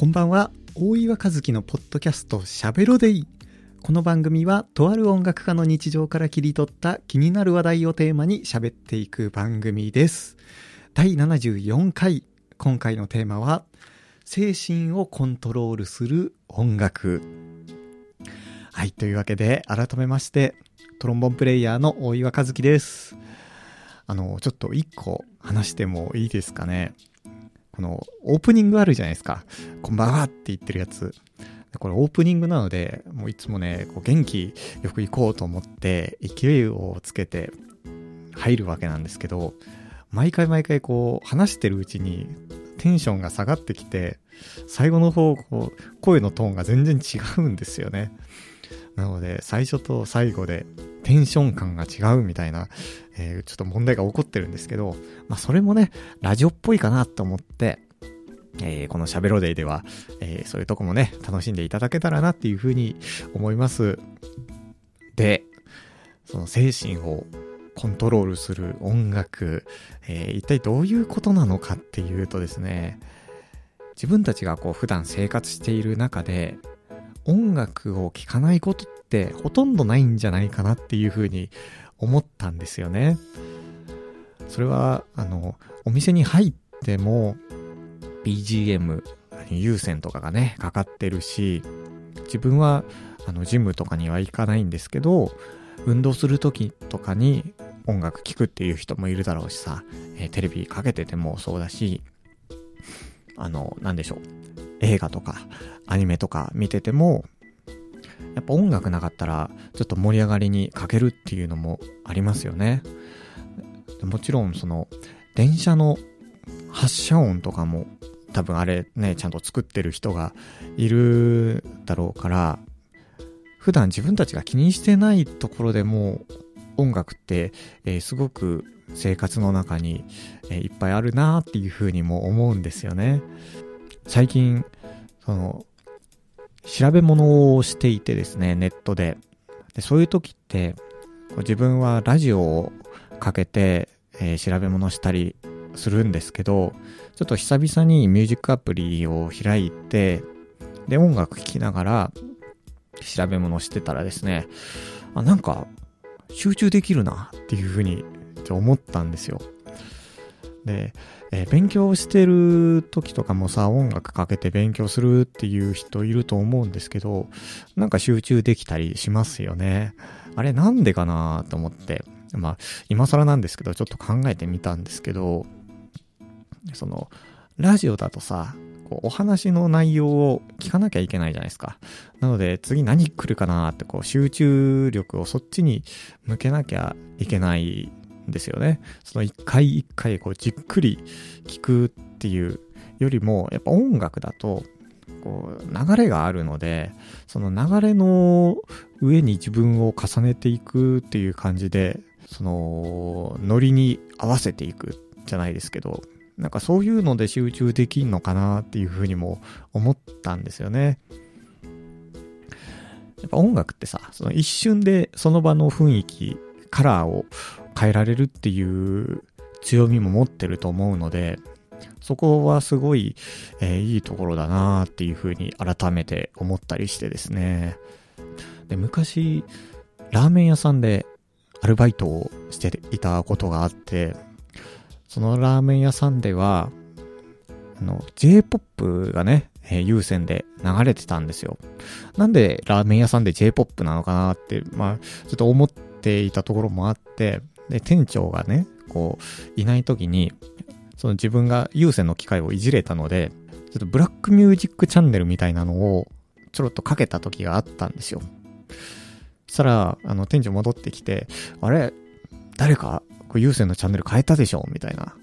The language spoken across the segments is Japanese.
こんばんは。大岩和樹のポッドキャストしゃべろでいこの番組はとある音楽家の日常から切り取った気になる話題をテーマに喋っていく番組です。第74回。今回のテーマは精神をコントロールする音楽。はいというわけで改めましてトロンボンプレイヤーの大岩和樹です。あのちょっと一個話してもいいですかね。このオープニングあるじゃないですか。こんばんはって言ってるやつ。これオープニングなので、もういつもね、こう元気よく行こうと思って、勢いをつけて入るわけなんですけど、毎回毎回こう話してるうちにテンションが下がってきて、最後の方、こう、声のトーンが全然違うんですよね。なので、最初と最後でテンション感が違うみたいな、えー、ちょっと問題が起こってるんですけど、まあそれもね、ラジオっぽいかなと思って、えー、このしゃべろデイでは、えー、そういうとこもね、楽しんでいただけたらなっていうふうに思います。で、その精神をコントロールする音楽、えー、一体どういうことなのかっていうとですね、自分たちがこう普段生活している中で音楽を聴かないことってほとんどないんじゃないかなっていうふうに思ったんですよね。それは、あの、お店に入っても BGM、有線とかがね、かかってるし、自分は、あの、ジムとかには行かないんですけど、運動する時とかに音楽聴くっていう人もいるだろうしさ、えー、テレビかけててもそうだし、あの、なんでしょう。映画とかアニメとか見てても、やっぱ音楽なかったらちょっと盛り上がりに欠けるっていうのもありますよね。もちろんその電車の発車音とかも多分あれね、ちゃんと作ってる人がいるだろうから、普段自分たちが気にしてないところでも音楽って、えー、すごく生活の中に、えー、いっぱいあるなっていうふうにも思うんですよね。最近、その、調べ物をしていてですね、ネットで。でそういう時って、自分はラジオをかけて、えー、調べ物したりするんですけど、ちょっと久々にミュージックアプリを開いて、で、音楽聴きながら調べ物してたらですね、あ、なんか集中できるなっていうふうに思ったんですよ。で、えー、勉強してる時とかもさ、音楽かけて勉強するっていう人いると思うんですけど、なんか集中できたりしますよね。あれなんでかなと思って、まあ、今更なんですけど、ちょっと考えてみたんですけど、その、ラジオだとさ、こうお話の内容を聞かなきゃいけないじゃないですか。なので、次何来るかなって、こう、集中力をそっちに向けなきゃいけないですよね。その一回一回こうじっくり聞くっていうよりも、やっぱ音楽だと、こう流れがあるので、その流れの上に自分を重ねていくっていう感じで、そのノリに合わせていくじゃないですけど、なんかそういうので集中できんのかなっていうふうにも思ったんですよね。やっぱ音楽ってさ、その一瞬でその場の雰囲気、カラーを変えられるっていう強みも持ってると思うので、そこはすごい、えー、いいところだなっていうふうに改めて思ったりしてですね。で、昔、ラーメン屋さんでアルバイトをしていたことがあって、そのラーメン屋さんでは、あの、J-POP がね、えー、有線で流れてたんですよ。なんでラーメン屋さんで J-POP なのかなって、まあ、ちょっと思っていたところもあって、で、店長がね、こう、いない時に、その自分が有線の機械をいじれたので、ちょっとブラックミュージックチャンネルみたいなのをちょろっとかけた時があったんですよ。そしたら、あの、店長戻ってきて、あれ誰か、こう有線のチャンネル変えたでしょ？みたいな、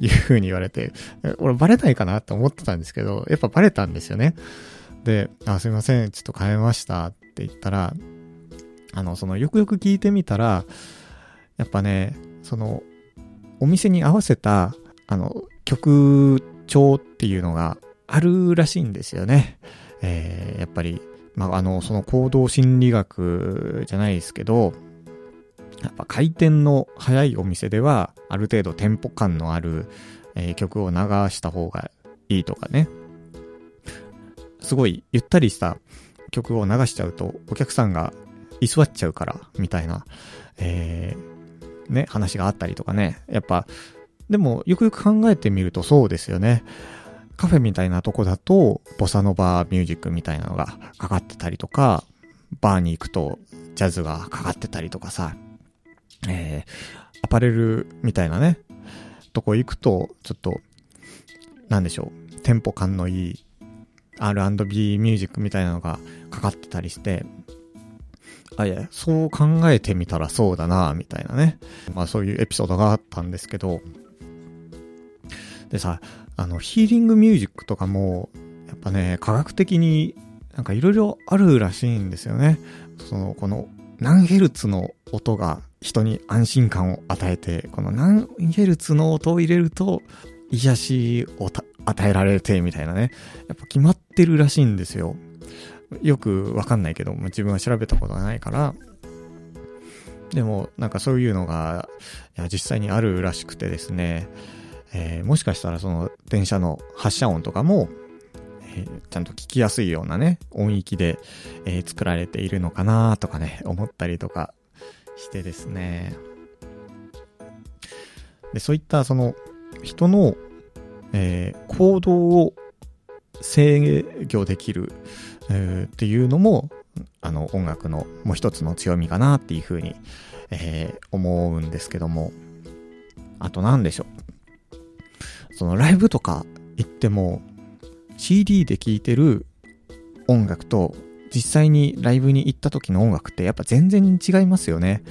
いう風に言われて、俺バレないかなって思ってたんですけど、やっぱバレたんですよね。で、あ、すいません、ちょっと変えましたって言ったら、あの、その、よくよく聞いてみたら、やっぱね、その、お店に合わせた、あの、曲調っていうのがあるらしいんですよね。えー、やっぱり、まあ、あの、その行動心理学じゃないですけど、やっぱ回転の早いお店では、ある程度テンポ感のある、えー、曲を流した方がいいとかね。すごいゆったりした曲を流しちゃうと、お客さんが居座っちゃうから、みたいな、えー、ね、話があったりとかね。やっぱ、でも、よくよく考えてみるとそうですよね。カフェみたいなとこだと、ボサノバミュージックみたいなのがかかってたりとか、バーに行くとジャズがかかってたりとかさ、えー、アパレルみたいなね、とこ行くと、ちょっと、なんでしょう、テンポ感のいい R&B ミュージックみたいなのがかかってたりして、あ、いや、そう考えてみたらそうだな、みたいなね。まあそういうエピソードがあったんですけど、でさ、あの、ヒーリングミュージックとかも、やっぱね、科学的になんかいろいろあるらしいんですよね。その、この何ヘルツの音が人に安心感を与えて、この何ヘルツの音を入れると癒しを与えられてみたいなね。やっぱ決まってるらしいんですよ。よくわかんないけど、自分は調べたことがないから、でも、なんかそういうのが、いや、実際にあるらしくてですね、えー、もしかしたらその電車の発車音とかも、えー、ちゃんと聞きやすいようなね、音域で、えー、作られているのかなとかね、思ったりとかしてですね。で、そういったその人の、え、行動を制御できる、えー、っていうのも、あの音楽のもう一つの強みかなっていうふうに、えー、思うんですけども、あと何でしょう？そのライブとか行っても、CD で聴いてる音楽と実際にライブに行った時の音楽ってやっぱ全然違いますよね。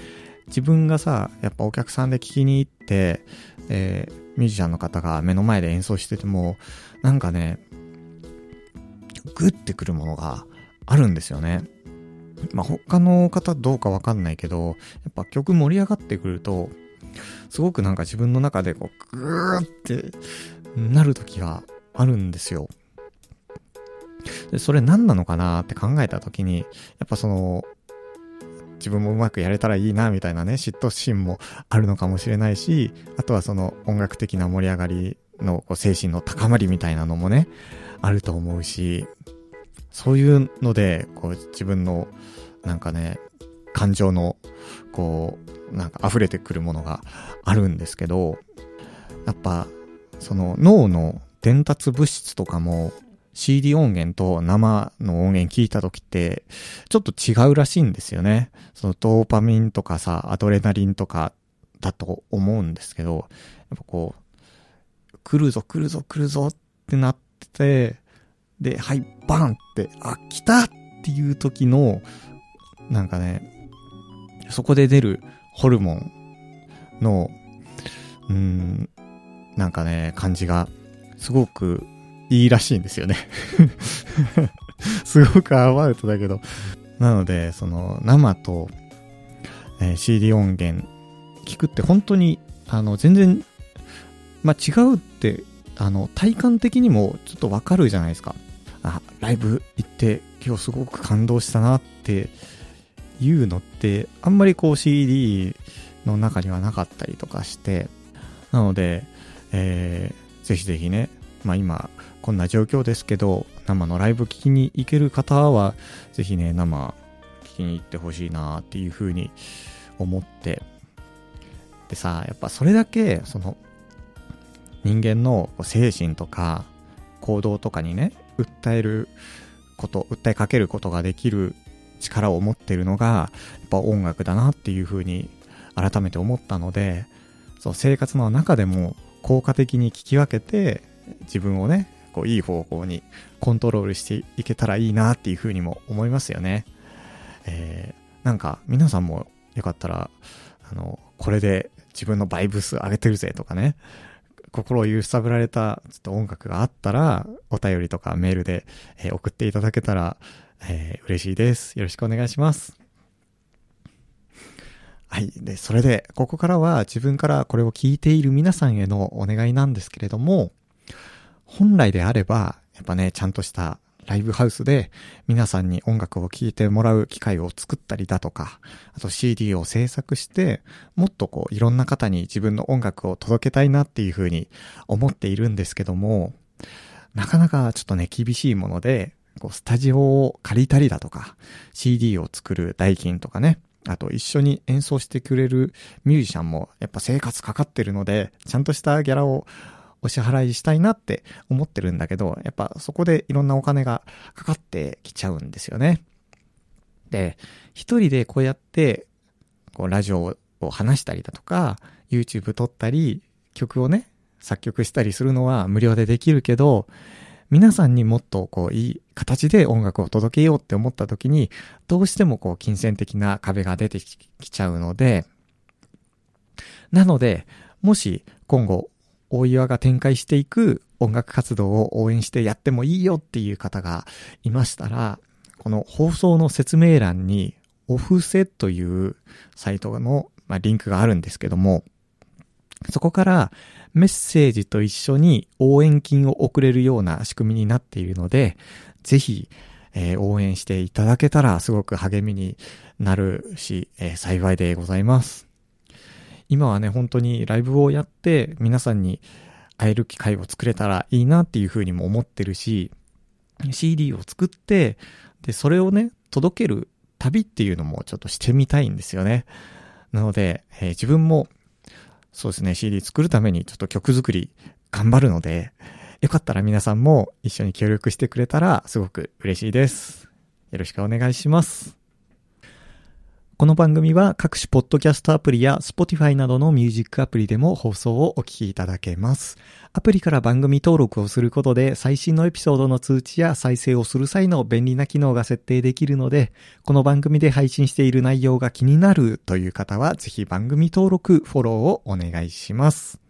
自分がさ、やっぱお客さんで聴きに行って、えー、ミュージシャンの方が目の前で演奏してても、なんかね、グッてくるものがあるんですよね。まあ、他の方どうかわかんないけど、やっぱ曲盛り上がってくると、すごくなんか自分の中でこう、グーってなる時があるんですよ。で、それ何なのかなって考えた時に、やっぱその、自分もうまくやれたらいいな、みたいなね、嫉妬心もあるのかもしれないし、あとはその音楽的な盛り上がりの精神の高まりみたいなのもね、あると思うし、そういうので、こう自分の、なんかね、感情の、こう、なんか溢れてくるものがあるんですけど、やっぱ、その脳の伝達物質とかも CD 音源と生の音源聞いた時って、ちょっと違うらしいんですよね。そのドーパミンとかさ、アドレナリンとかだと思うんですけど、やっぱこう、来るぞ来るぞ来るぞってなってて、で、はい、バンって、あ、来たっていう時の、なんかね、そこで出るホルモンの、うん、なんかね、感じが、すごくいいらしいんですよね すごくアバウトだけど。なので、その、生と、えー、CD 音源聞くって本当に、あの、全然、まあ、違うって、あの、体感的にもちょっとわかるじゃないですか。あ、ライブ行って今日すごく感動したなっていうのって、あんまりこう CD の中にはなかったりとかして、なので、えー、ぜひぜひね、まあ今、こんな状況ですけど、生のライブ聞きに行ける方は、ぜひね、生聞きに行ってほしいなっていうふうに思って、でさ、やっぱそれだけ、その、人間の精神とか行動とかにね、訴えること、訴えかけることができる力を持ってるのが、やっぱ音楽だなっていうふうに改めて思ったので、そう、生活の中でも効果的に聞き分けて、自分をね、こういい方向にコントロールしていけたらいいなっていうふうにも思いますよね。えー、なんか皆さんもよかったら、あの、これで自分のバイブス上げてるぜとかね、心を揺さぶられたちょっと音楽があったら、お便りとかメールで、えー、送っていただけたら、えー、嬉しいです。よろしくお願いします。はい。で、それで、ここからは自分からこれを聞いている皆さんへのお願いなんですけれども、本来であれば、やっぱね、ちゃんとしたライブハウスで皆さんに音楽を聴いてもらう機会を作ったりだとか、あと CD を制作して、もっとこういろんな方に自分の音楽を届けたいなっていうふうに思っているんですけども、なかなかちょっとね、厳しいもので、こうスタジオを借りたりだとか、CD を作る代金とかね、あと一緒に演奏してくれるミュージシャンもやっぱ生活かかってるので、ちゃんとしたギャラをお支払いしたいなって思ってるんだけど、やっぱそこでいろんなお金がかかってきちゃうんですよね。で、一人でこうやって、こうラジオを話したりだとか、YouTube 撮ったり、曲をね、作曲したりするのは無料でできるけど、皆さんにもっとこういい形で音楽を届けようって思った時に、どうしてもこう金銭的な壁が出てきちゃうので、なので、もし今後大岩が展開していく音楽活動を応援してやってもいいよっていう方がいましたら、この放送の説明欄にオフセというサイトの、まあ、リンクがあるんですけども、そこからメッセージと一緒に応援金を送れるような仕組みになっているので、ぜひ、えー、応援していただけたらすごく励みになるし、えー、幸いでございます。今はね、本当にライブをやって皆さんに会える機会を作れたらいいなっていうふうにも思ってるし、CD を作って、で、それをね、届ける旅っていうのもちょっとしてみたいんですよね。なので、えー、自分も、そうですね、CD 作るためにちょっと曲作り頑張るので、よかったら皆さんも一緒に協力してくれたらすごく嬉しいです。よろしくお願いします。この番組は各種ポッドキャストアプリや Spotify などのミュージックアプリでも放送をお聞きいただけます。アプリから番組登録をすることで最新のエピソードの通知や再生をする際の便利な機能が設定できるので、この番組で配信している内容が気になるという方はぜひ番組登録、フォローをお願いします。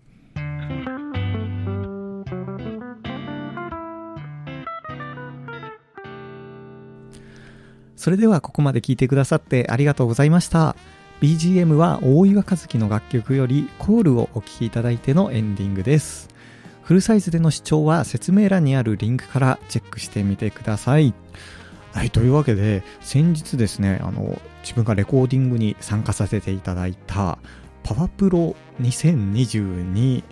それではここまで聞いてくださってありがとうございました。BGM は大岩和樹の楽曲よりコールをお聴きいただいてのエンディングです。フルサイズでの視聴は説明欄にあるリンクからチェックしてみてください。はい、というわけで、先日ですね、あの、自分がレコーディングに参加させていただいた、パワプロ2022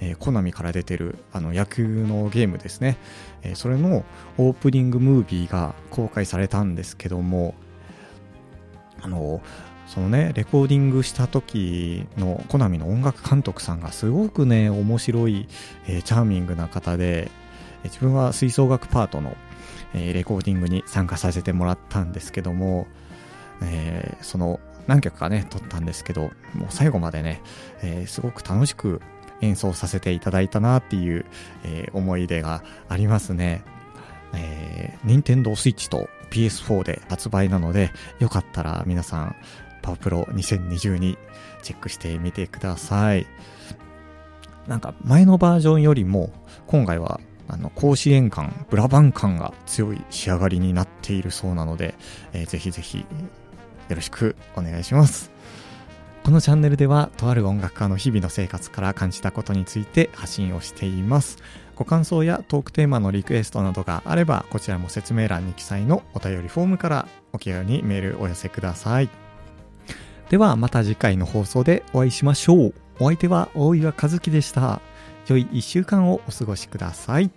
えー、コナミから出てるあの野球のゲームですね、えー、それのオープニングムービーが公開されたんですけどもあのそのねレコーディングした時のコナミの音楽監督さんがすごくね面白い、えー、チャーミングな方で、え自分は吹奏楽パートの、えレコーディングに参加させてもらったんですけども、えその何曲かね撮ったんですけどもう最後までね、えすごく楽しく演奏させていただいたなっていう、えー、思い出がありますね。えー、Nintendo Switch と PS4 で発売なので、よかったら皆さん、パワプロ2022チェックしてみてください。なんか前のバージョンよりも、今回はあの、甲子園感、ブラバン感が強い仕上がりになっているそうなので、えー、ぜひぜひ、よろしくお願いします。このチャンネルではとある音楽家の日々の生活から感じたことについて発信をしています。ご感想やトークテーマのリクエストなどがあればこちらも説明欄に記載のお便りフォームからお気軽にメールお寄せください。ではまた次回の放送でお会いしましょう。お相手は大岩和樹でした。良い1週間をお過ごしください。